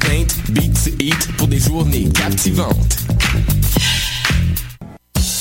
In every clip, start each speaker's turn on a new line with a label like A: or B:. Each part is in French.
A: paint, beats, eat pour des journées captivantes.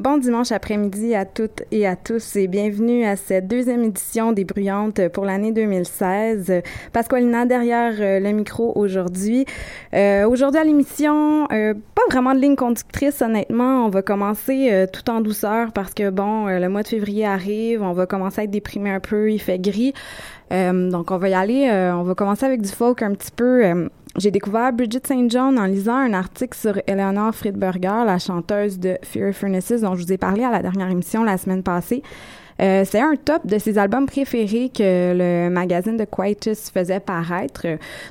B: Bon dimanche après-midi à toutes et à tous et bienvenue à cette deuxième édition des Bruyantes pour l'année 2016. Pasqualina derrière euh, le micro aujourd'hui. Euh, aujourd'hui à l'émission, euh, pas vraiment de ligne conductrice honnêtement. On va commencer tout en douceur parce que bon, le mois de février arrive, on va commencer à être déprimé un peu, il fait gris. donc on va y aller, on va commencer avec du folk un petit peu j'ai découvert Bridget St. John en lisant un article sur Eleanor Friedberger, la chanteuse de Fear Furnaces, dont je vous ai parlé à la dernière émission la semaine passée. Euh, c'est un top de ses albums préférés que le magazine de Quietus faisait paraître.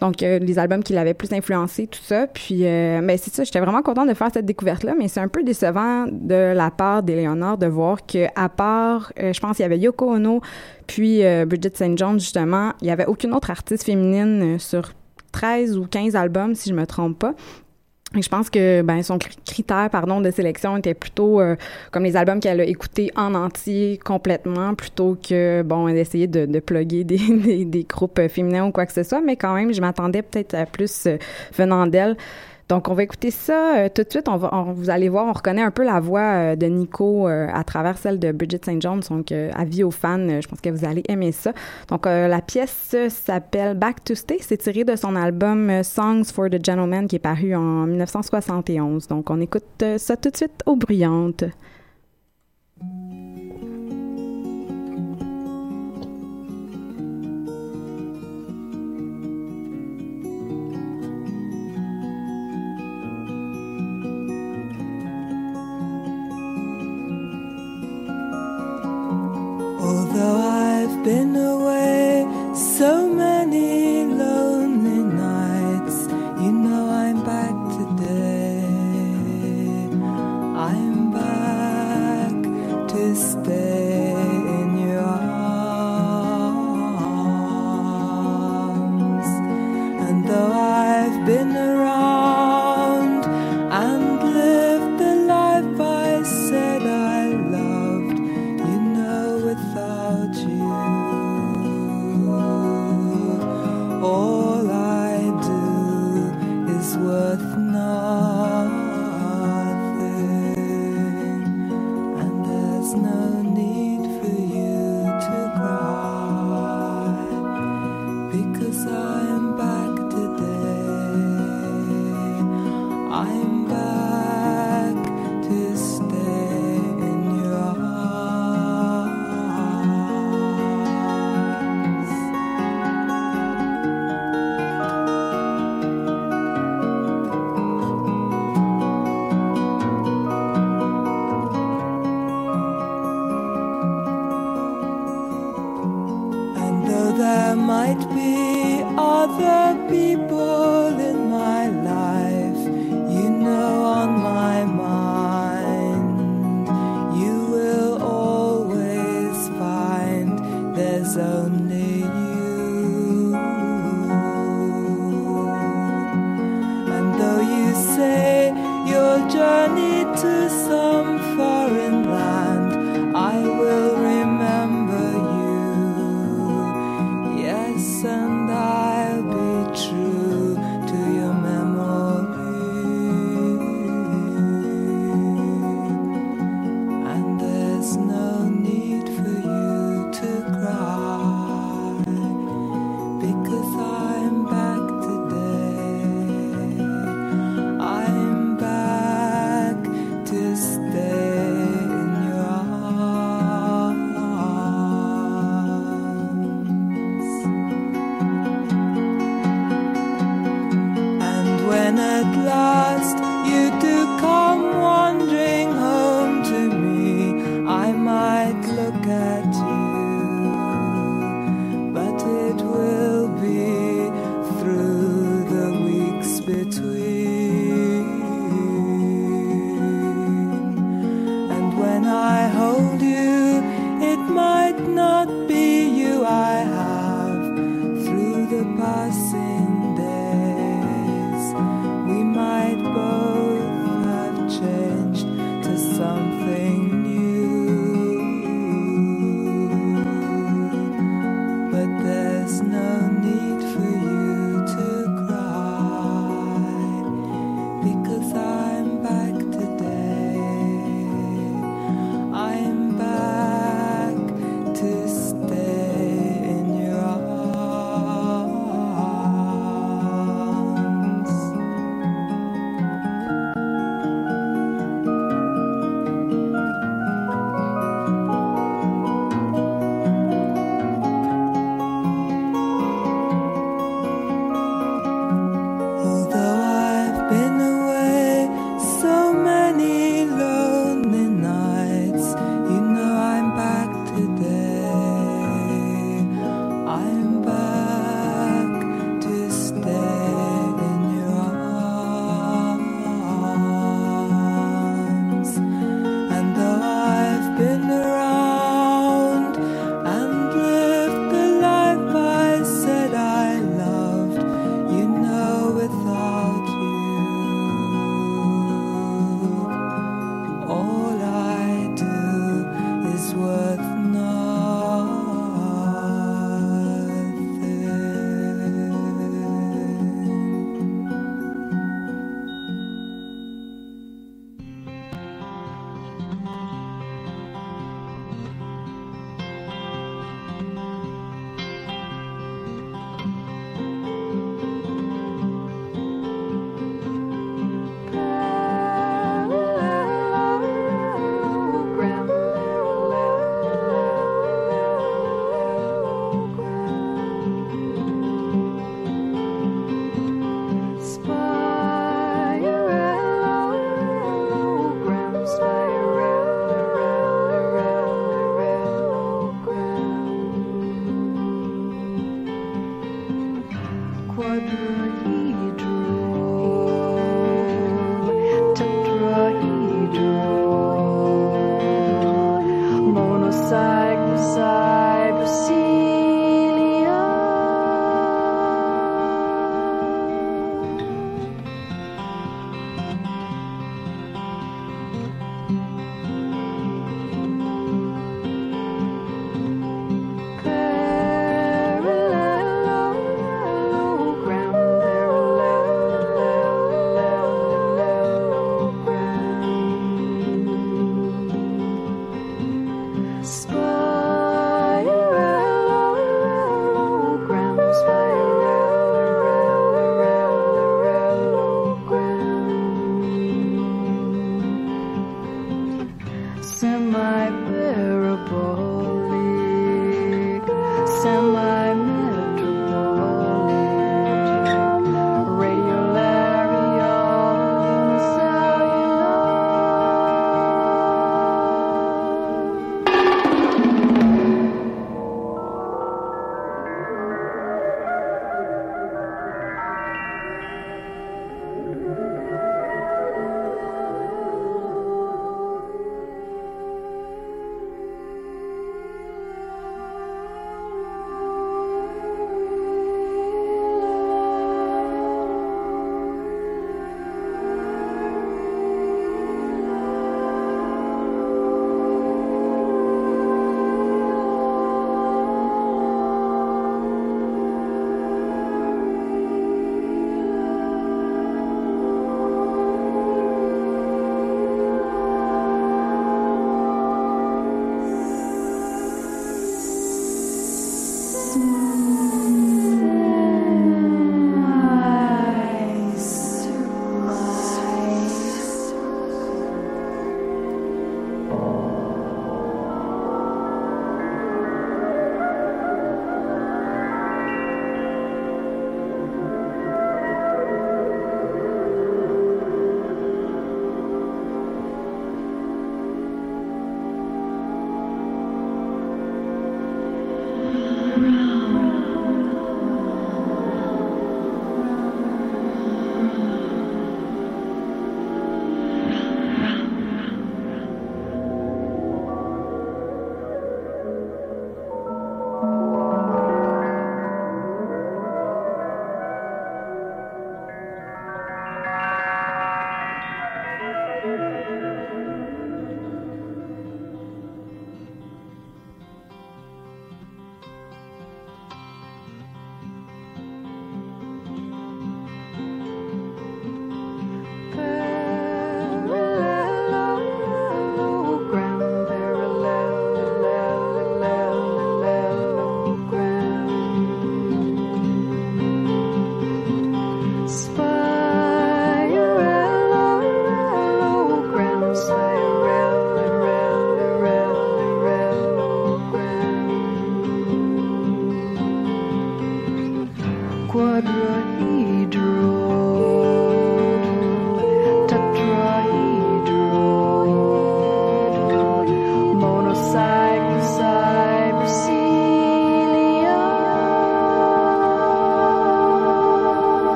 B: Donc, euh, les albums qui l'avaient plus influencé, tout ça. Puis, euh, ben, c'est ça, j'étais vraiment contente de faire cette découverte-là, mais c'est un peu décevant de la part d'Eleanor de voir que, à part, je pense qu'il y avait Yoko Ono, puis Bridget St. John, justement, il n'y avait aucune autre artiste féminine sur 13 ou 15 albums, si je me trompe pas. Et je pense que ben son critère pardon de sélection était plutôt euh, comme les albums qu'elle a écoutés en entier complètement plutôt que bon d'essayer de, de plugger des, des, des, groupes féminins ou quoi que ce soit mais quand même je m'attendais peut-être à plus euh, venant d'elle donc, on va écouter ça euh, tout de suite. On va, vous allez voir, on reconnaît un peu la voix euh, de Nico euh, à travers celle de Bridget St. John. Donc, avis aux fans, je pense que vous allez aimer ça. Donc, la pièce s'appelle Back to Stay. C'est tiré de son album Songs for the Gentleman qui est paru en 1971. Donc, on écoute ça tout de suite aux bruyantes.
C: Although I've been
B: coração.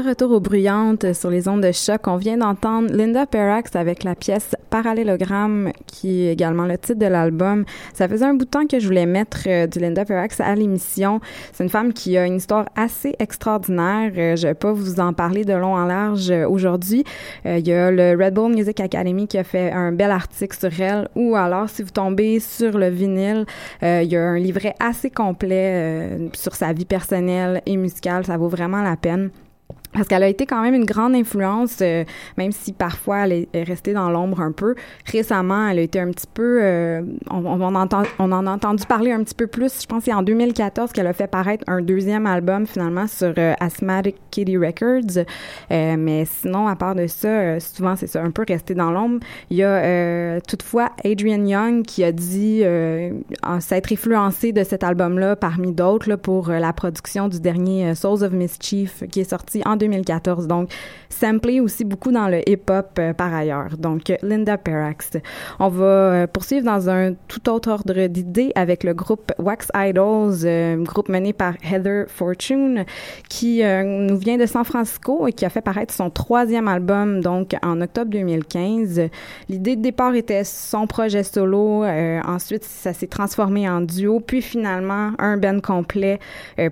B: Retour aux bruyantes sur les ondes de choc, on vient d'entendre Linda Perrax avec la pièce Parallélogramme, qui est également le titre de l'album. Ça faisait un bout de temps que je voulais mettre euh, du Linda Perrax à l'émission. C'est une femme qui a une histoire assez extraordinaire. Euh, je vais pas vous en parler de long en large euh, aujourd'hui. Il y a le Red Bull Music Academy qui a fait un bel article sur elle, ou alors si vous tombez sur le vinyle, il y a un livret assez complet sur sa vie personnelle et musicale. Ça vaut vraiment la peine parce qu'elle a été quand même une grande influence, euh, même si parfois elle est restée dans l'ombre un peu. Récemment, elle a été un petit peu, euh, on, en a entendu parler un petit peu plus. Je pense c'est en 2014 qu'elle a fait paraître un deuxième album finalement sur euh, Asthmatic Kitty Records. mais sinon, à part de ça, souvent c'est ça, un peu resté dans l'ombre. Il y a toutefois Adrian Young qui a dit s'être influencé de cet album-là parmi d'autres pour la production du dernier Souls of Mischief qui est sorti en 2014. Donc, samplé aussi beaucoup dans le hip-hop euh, par ailleurs. Donc, Linda Perrax. On va euh, poursuivre dans un tout autre ordre d'idées avec le groupe Wax Idols, euh, groupe mené par Heather Fortune, qui nous vient de San Francisco et qui a fait paraître son troisième album, donc en octobre 2015. L'idée de départ était son projet solo. ensuite, ça s'est transformé en duo, puis finalement un band complet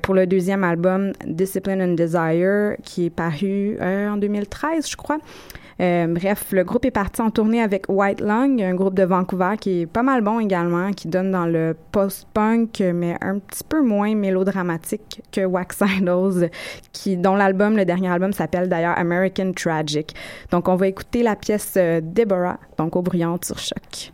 B: pour le deuxième album, Discipline and Desire, qui est paru euh, en 2013, je crois. Euh, bref, le groupe est parti en tournée avec White Lung, un groupe de Vancouver qui est pas mal bon également, qui donne dans le post-punk, mais un petit peu moins mélodramatique que Wax Idols, qui, dont l'album, le dernier album, s'appelle d'ailleurs American Tragic. Donc, on va écouter la pièce euh, Deborah, donc au bruyante sur choc.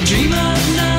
D: dream of night.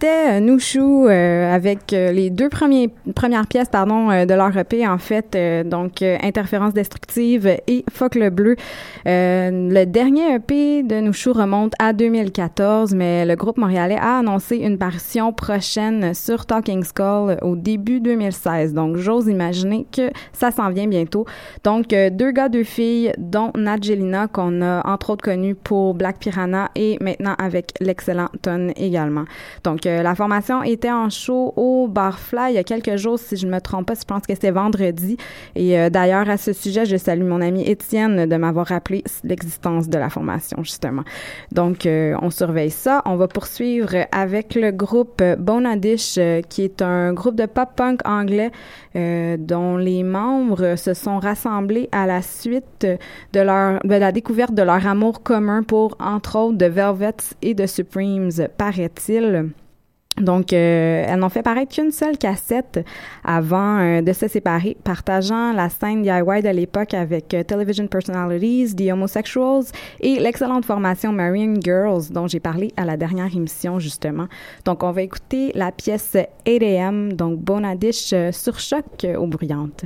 B: C'était euh, Nouchou euh, avec euh, les deux premiers, premières pièces pardon, euh, de leur EP, en fait, euh, donc Interférence destructive et Fuck le bleu. Euh, le dernier EP de Nouchou remonte à 2014, mais le groupe montréalais a annoncé une parution prochaine sur Talking Skull au début 2016. Donc, j'ose imaginer que ça s'en vient bientôt. Donc, deux gars, deux filles, dont Nadjelina, qu'on a entre autres connu pour Black Piranha et maintenant avec l'excellent Ton également. Donc, la formation était en show au Barfly il y a quelques jours, si je ne me trompe pas, je pense que c'était vendredi. Et euh, d'ailleurs, à ce sujet, je salue mon ami Étienne de m'avoir rappelé l'existence de la formation, justement. Donc, euh, on surveille ça. On va poursuivre avec le groupe Bonadish, euh, qui est un groupe de pop-punk anglais dont les membres se sont rassemblés à la suite de leur de la découverte de leur amour commun pour, entre autres, de Velvets et de Supremes, paraît-il. Donc, euh, elles n'ont fait paraître qu'une seule cassette avant euh, de se séparer, partageant la scène DIY de l'époque avec euh, Television Personalities, The Homosexuals et l'excellente formation Marian Girls dont j'ai parlé à la dernière émission, justement. Donc, on va écouter la pièce 8am, donc Bonadish euh, sur choc aux bruyantes.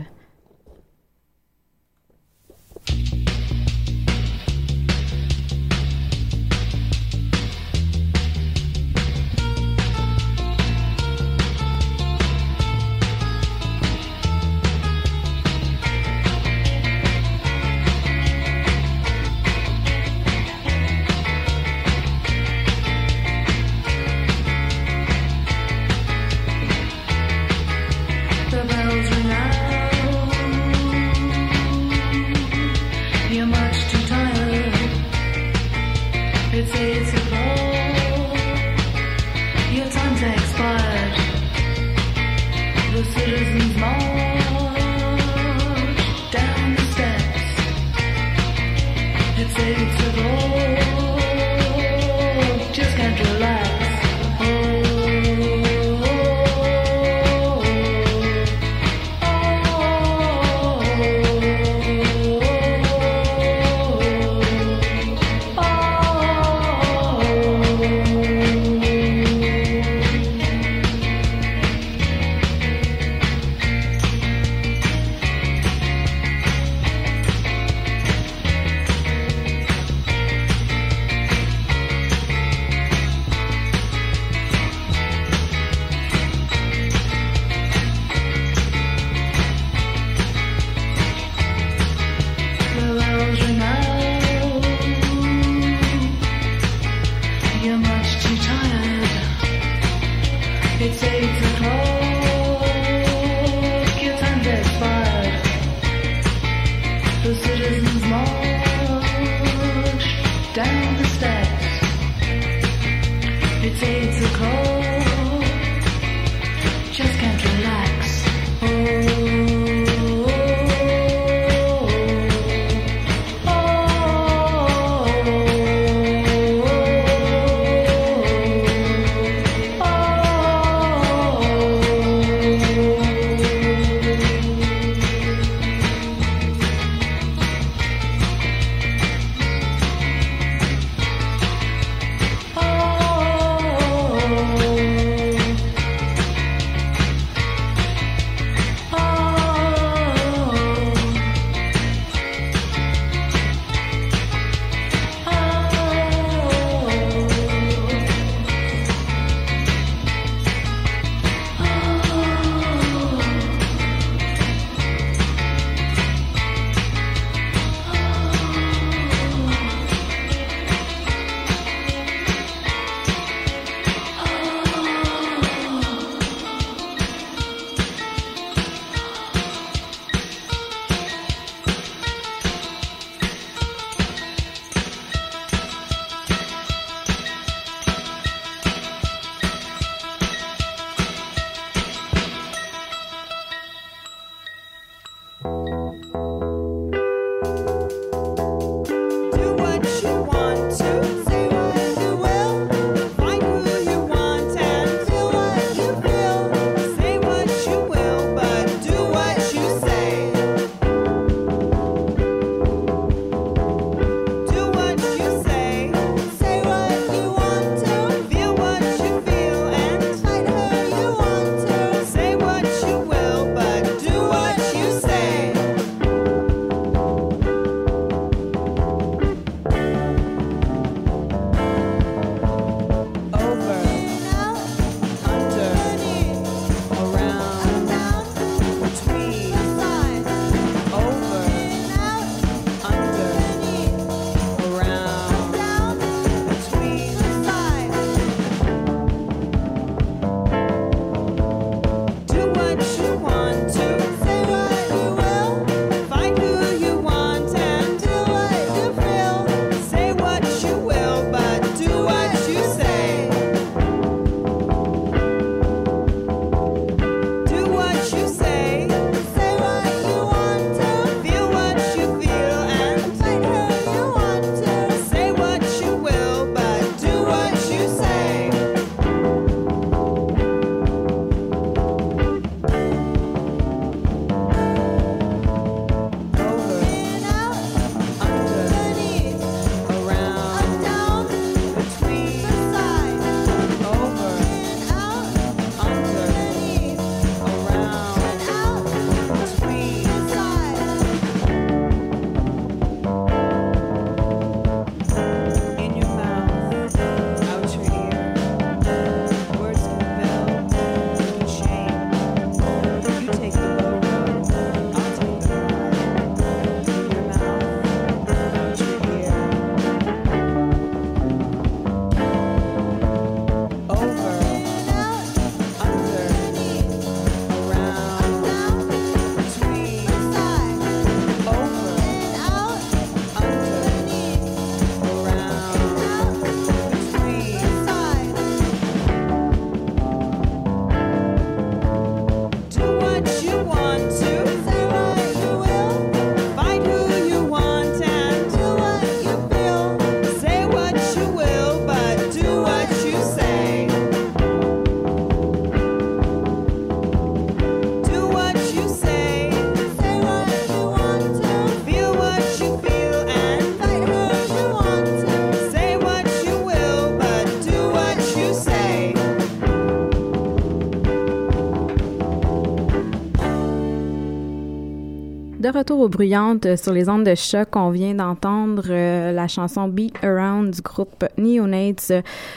B: Aux bruyantes euh, sur les ondes de choc. On vient d'entendre euh, la chanson Beat Around du groupe Neonates,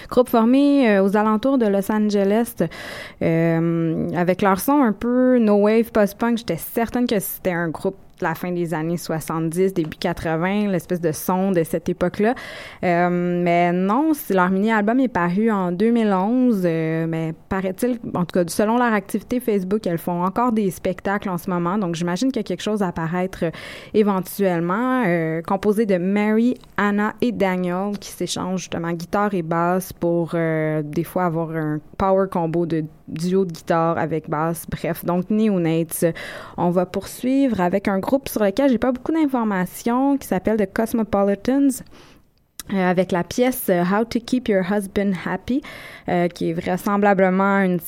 B: groupe formé euh, aux alentours de Los Angeles, avec leur son un peu no wave post-punk. J'étais certaine que c'était un groupe la fin des années 70, début 80, l'espèce de son de cette époque-là. Euh, mais non, leur mini-album est paru en 2011, euh, mais paraît-il, en tout cas, selon leur activité Facebook, elles font encore des spectacles en ce moment, donc j'imagine qu'il y a quelque chose à apparaître euh, éventuellement, composé de Mary, Anna et Daniel, qui s'échangent justement guitare et basse pour des fois avoir un power combo de duo de guitare avec basse. Bref, donc Neonates. On va poursuivre avec un groupe sur lequel j'ai pas beaucoup d'informations qui s'appelle The Cosmopolitans. Euh, avec la pièce euh, How to Keep Your Husband Happy, euh, qui est vraisemblablement une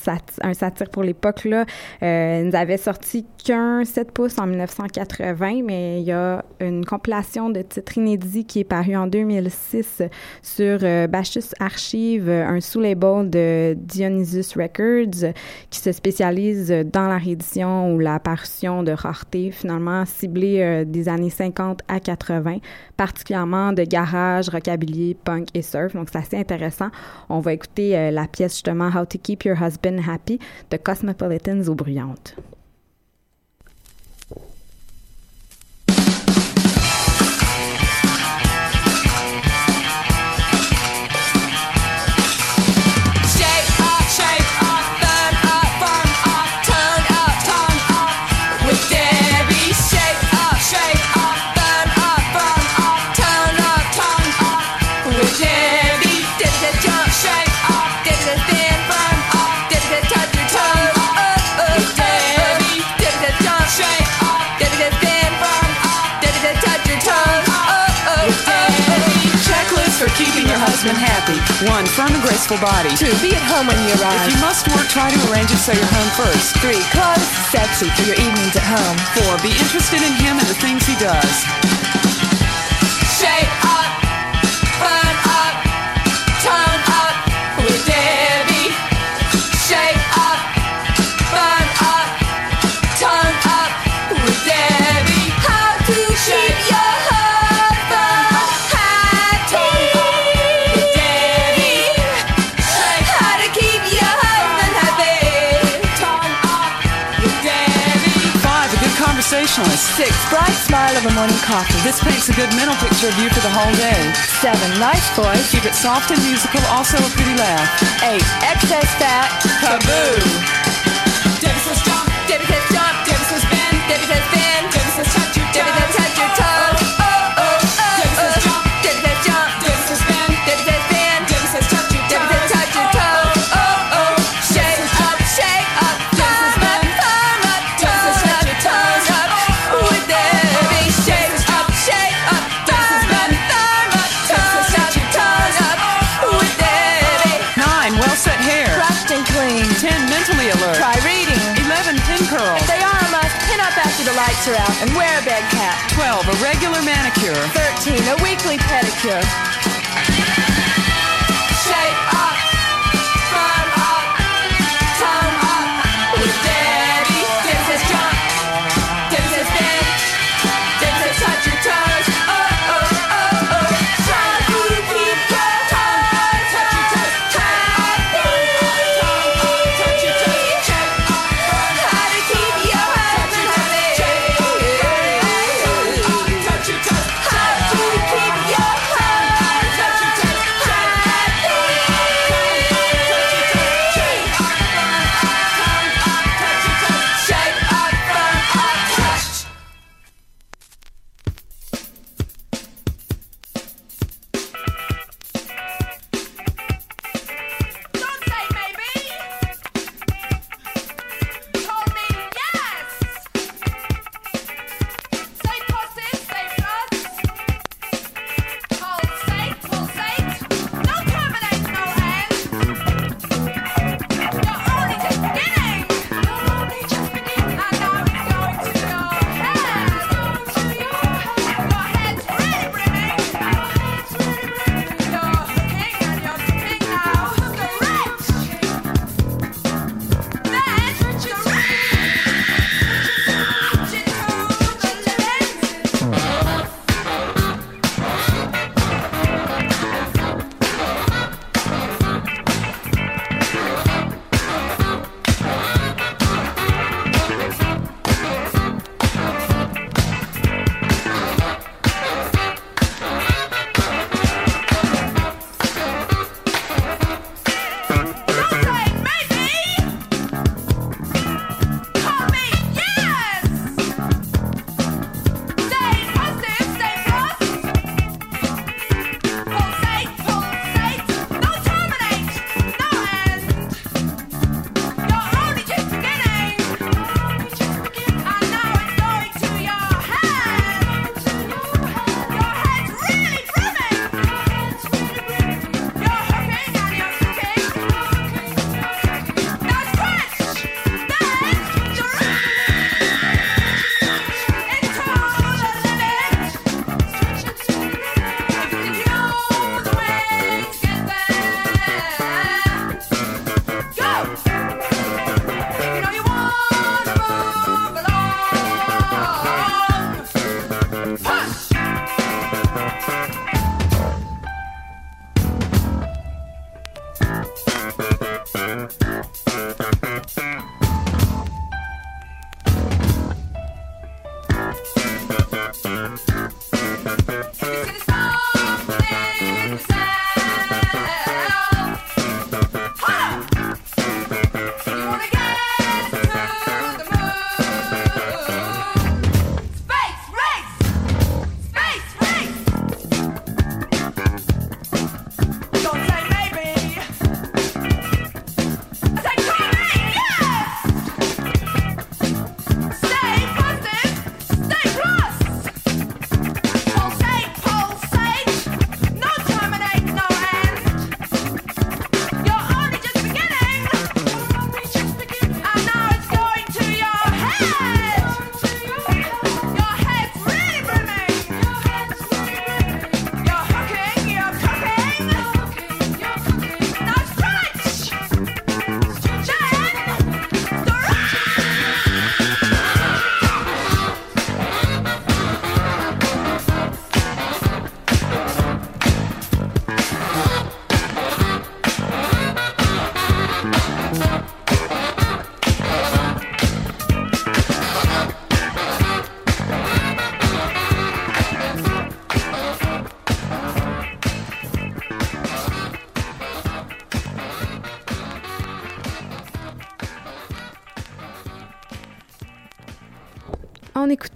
B: un satire pour l'époque. là. Ils avaient sorti qu'un 7 pouces en 1980, mais il y a une compilation de titres inédits qui est parue en 2006 sur Bacchus Archive, un sous-label de Dionysus Records qui se spécialise dans la réédition ou la parution de rareté, finalement ciblée euh, des années 50 à 80, particulièrement de garage, rockabilly, punk et surf. Donc, c'est assez intéressant. On va écouter euh, la pièce justement How to Keep Your Husband Happy de Cosmopolitans aux Bruyantes.
E: Firm body.
F: Two, be at home when you arrive.
E: If you must work, try to arrange it so you're home first.
F: Three, clothes sexy for your evenings at home.
E: Four, be interested in him and the things he does.
F: Smile of a morning coffee.
E: This paints a good mental picture of you for the whole day.
F: Seven, nice voice.
E: Keep it soft and musical, also a pretty laugh.
F: Eight, excess fat. Taboo. After the lights are out and wear a bed cap.
E: Twelve, a regular manicure.
F: 13. A weekly pedicure.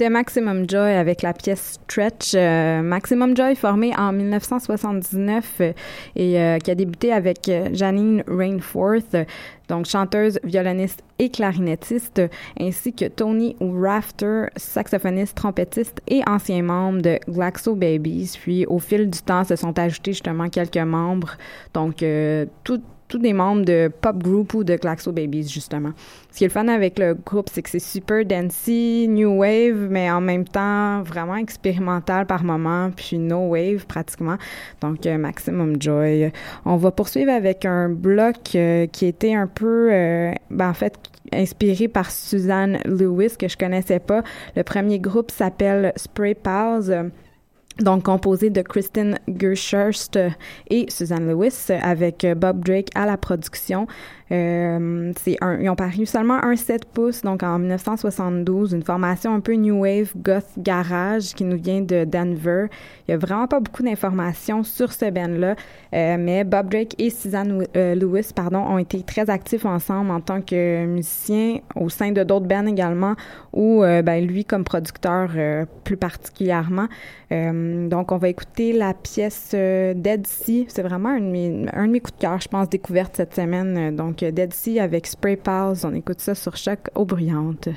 B: Maximum Joy avec la pièce Stretch. Euh, Maximum Joy formé en 1979 euh, et euh, qui a débuté avec Janine Rainforth, donc chanteuse, violoniste et clarinettiste, ainsi que Tony Rafter, saxophoniste, trompettiste et ancien membre de Glaxo Babies. Puis au fil du temps se sont ajoutés justement quelques membres, donc tout tous des membres de pop group ou de Glaxo Babies, justement. Ce qui est le fun avec le groupe, c'est que c'est super dancey, new wave, mais en même temps vraiment expérimental par moment, puis no wave pratiquement. Donc, euh, Maximum Joy. On va poursuivre avec un bloc euh, qui était un peu, euh, ben, en fait, inspiré par Suzanne Lewis, que je connaissais pas. Le premier groupe s'appelle Spray Pals. Donc, composé de Kristen Gershurst et Suzanne Lewis, avec Bob Drake à la production. Euh, un, ils ont paru seulement un 7 pouces, donc en 1972, une formation un peu new wave, goth garage qui nous vient de Denver. Il y a vraiment pas beaucoup d'informations sur ce band-là, euh, mais Bob Drake et Suzanne euh, Lewis, pardon, ont été très actifs ensemble en tant que musiciens au sein de d'autres bands également, ou euh, ben, lui comme producteur plus particulièrement. Donc, on va écouter la pièce Dead Sea. C'est vraiment un de, mes, un de mes coups de cœur, je pense, découverte cette semaine. Donc, Dead Sea avec Spray Pals. On écoute ça sur Choc aux bruyantes.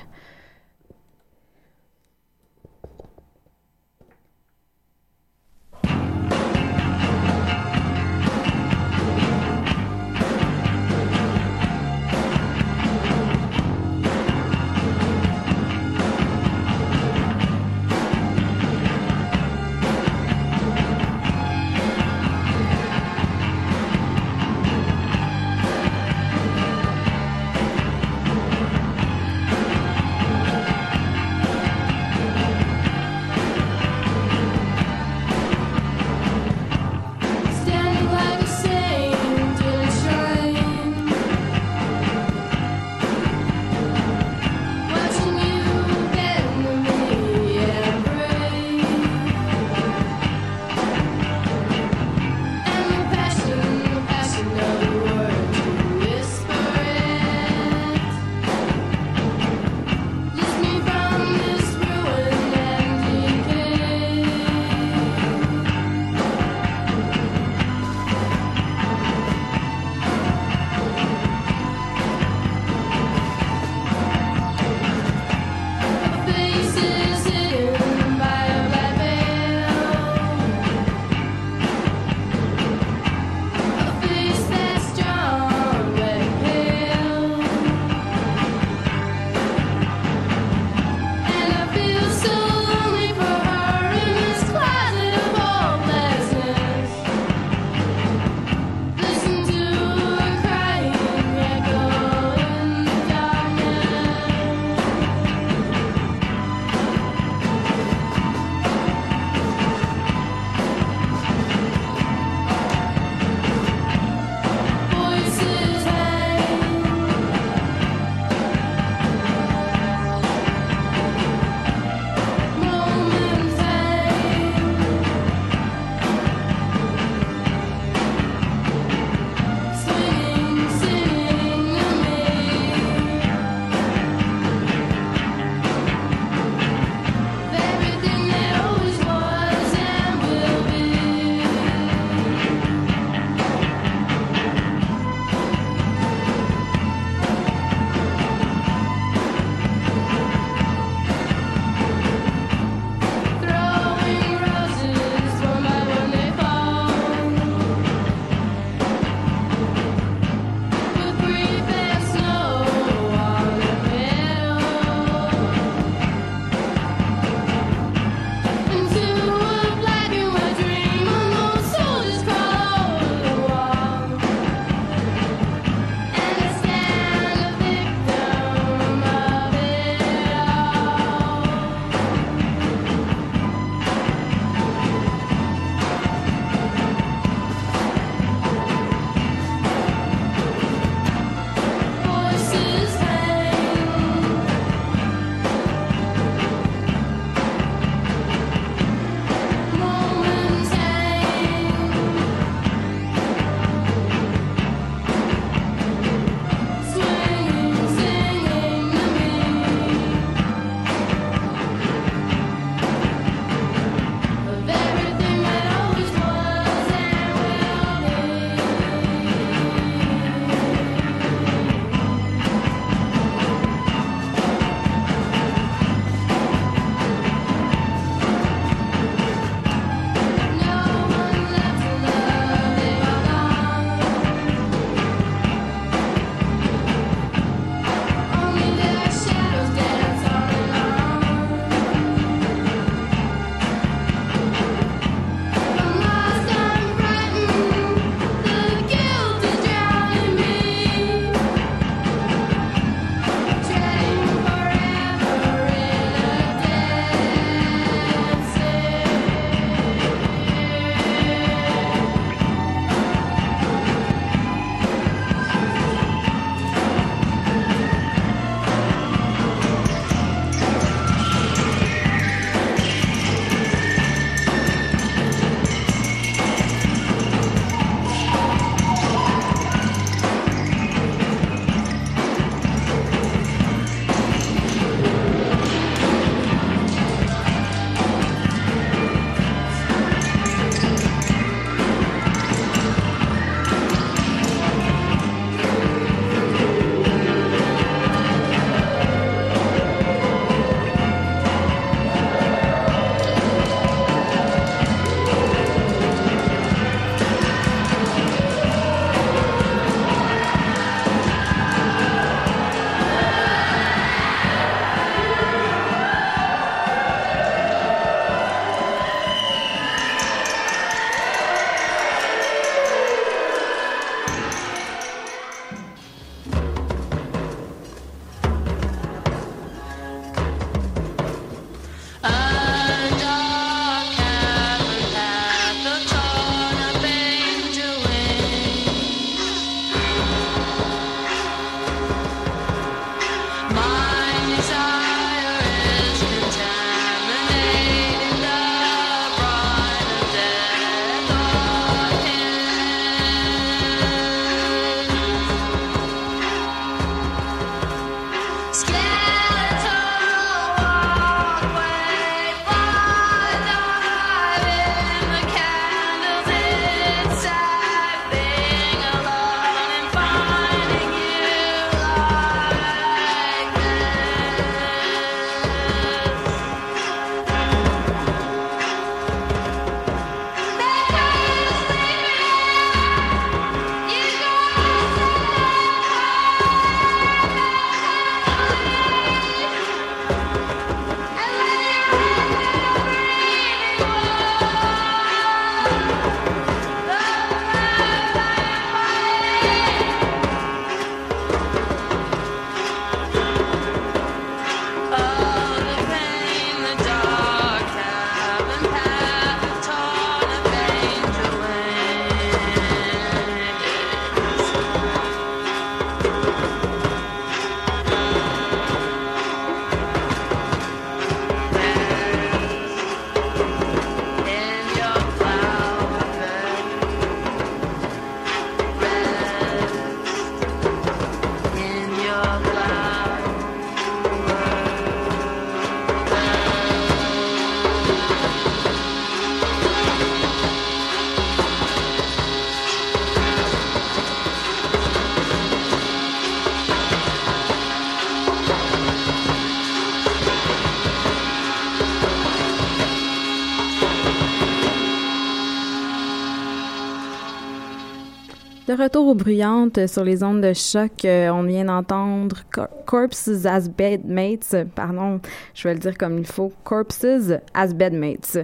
B: Retour aux bruyantes sur les ondes de choc, euh, on vient d'entendre Cor- Corpses as Bedmates, pardon, je vais le dire comme il faut, Corpses as Bedmates,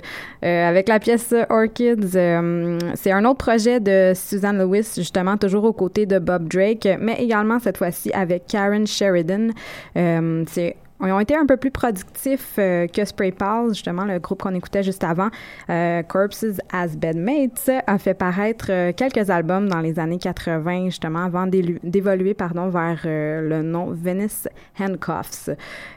B: euh, avec la pièce Orchids. euh, c'est un autre projet de Suzanne Lewis, justement, toujours aux côtés de Bob Drake, mais également cette fois-ci avec Karen Sheridan. C'est ils ont été un peu plus productifs euh, que Spray Pals, justement, le groupe qu'on écoutait juste avant. Euh, Corpses as Bedmates a fait paraître euh, quelques albums dans les années 80, justement, avant d'évoluer pardon, vers euh, le nom Venice Handcuffs.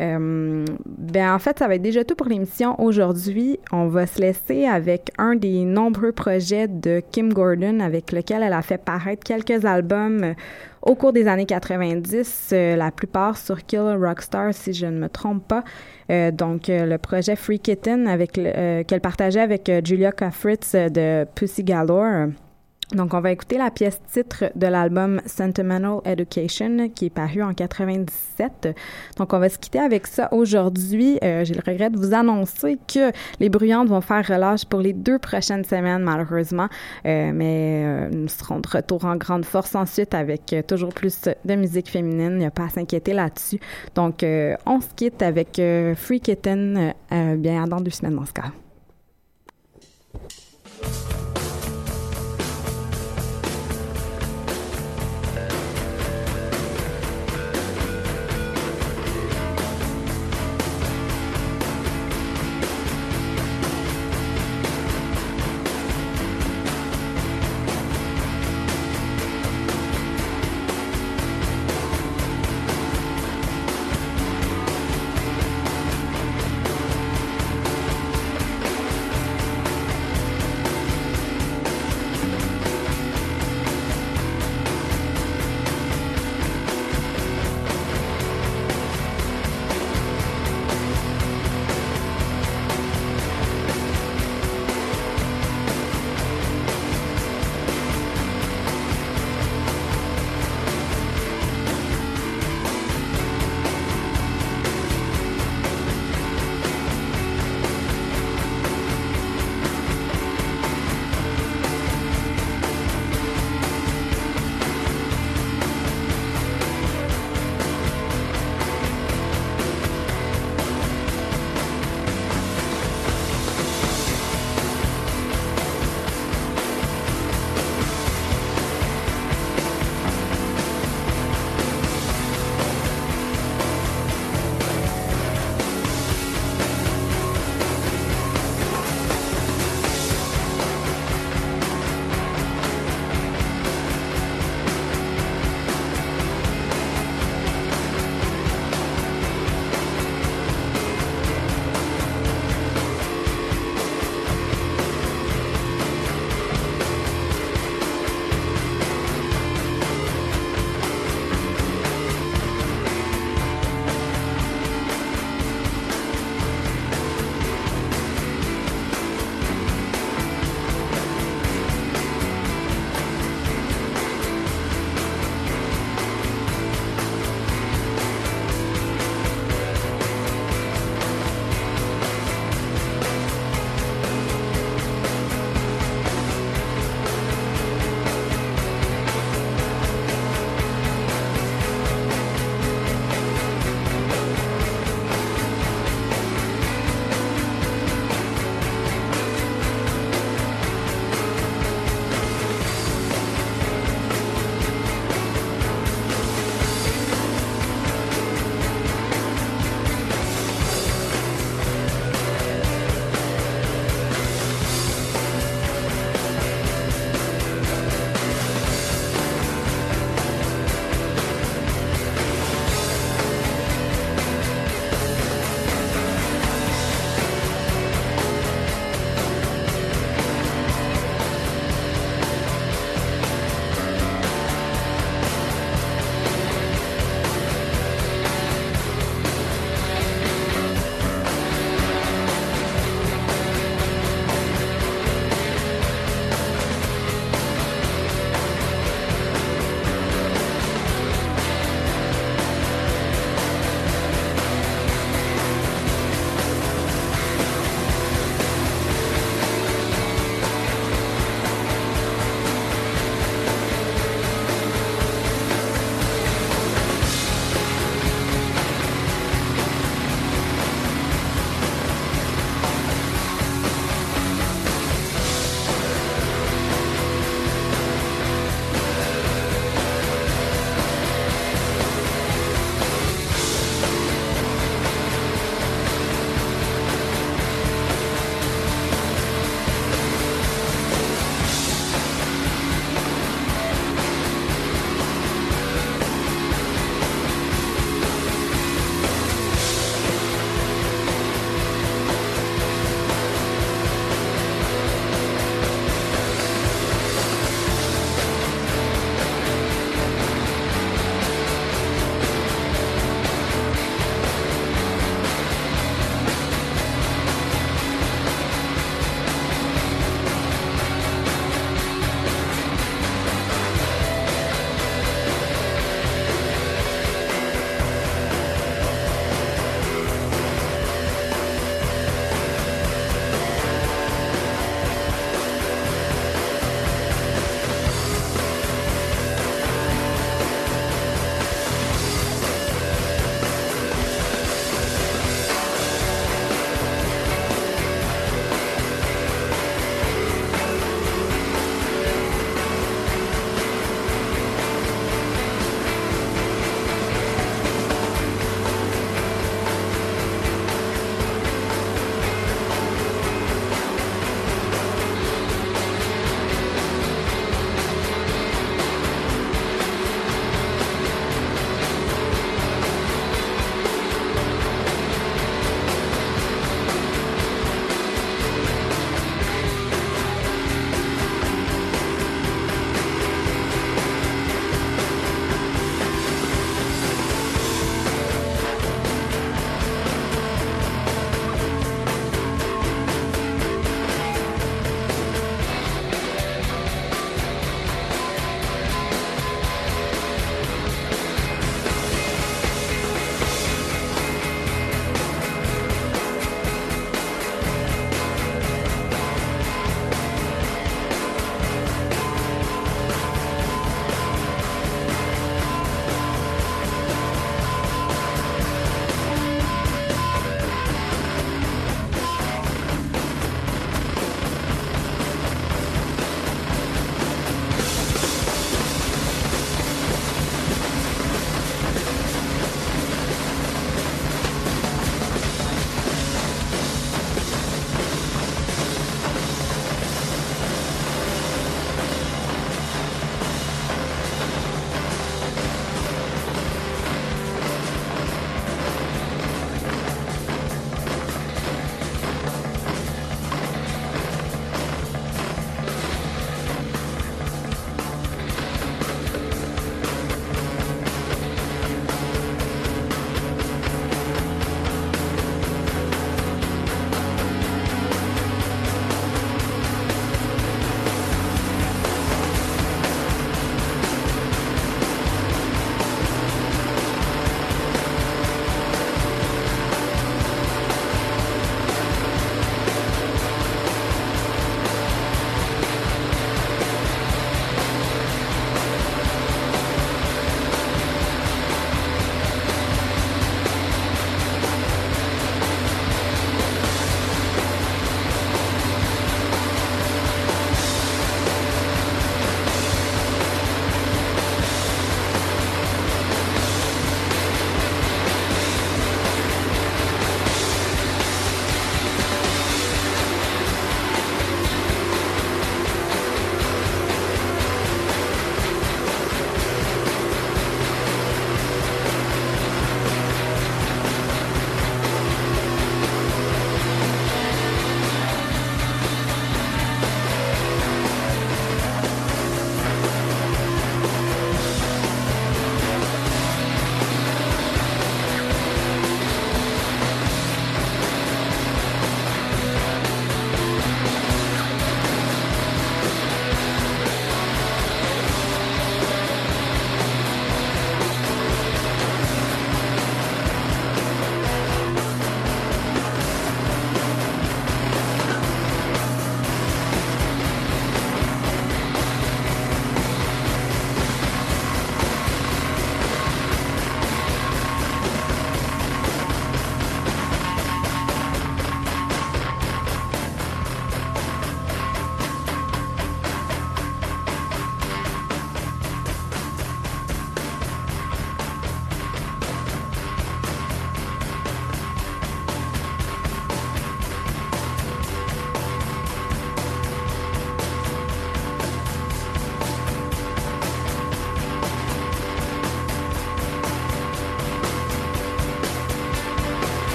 B: Euh, ben, en fait, ça va être déjà tout pour l'émission. Aujourd'hui, on va se laisser avec un des nombreux projets de Kim Gordon avec lequel elle a fait paraître quelques albums au cours des années 90, euh, la plupart sur Kill Rockstar, si je ne me trompe pas. Euh, donc, euh, le projet Free Kitten qu'elle partageait avec Julia Kafritz de Pussy Galore. Donc, on va écouter la pièce titre de l'album Sentimental Education qui est paru en 97. Donc, on va se quitter avec ça aujourd'hui. Euh, J'ai le regret de vous annoncer que les bruyantes vont faire relâche pour les deux prochaines semaines, malheureusement. Euh, mais euh, nous serons de retour en grande force ensuite avec euh, toujours plus de musique féminine. Il n'y a pas à s'inquiéter là-dessus. Donc, euh, on se quitte avec euh, Free Kitten, bien dans deux semaines dans ce cas.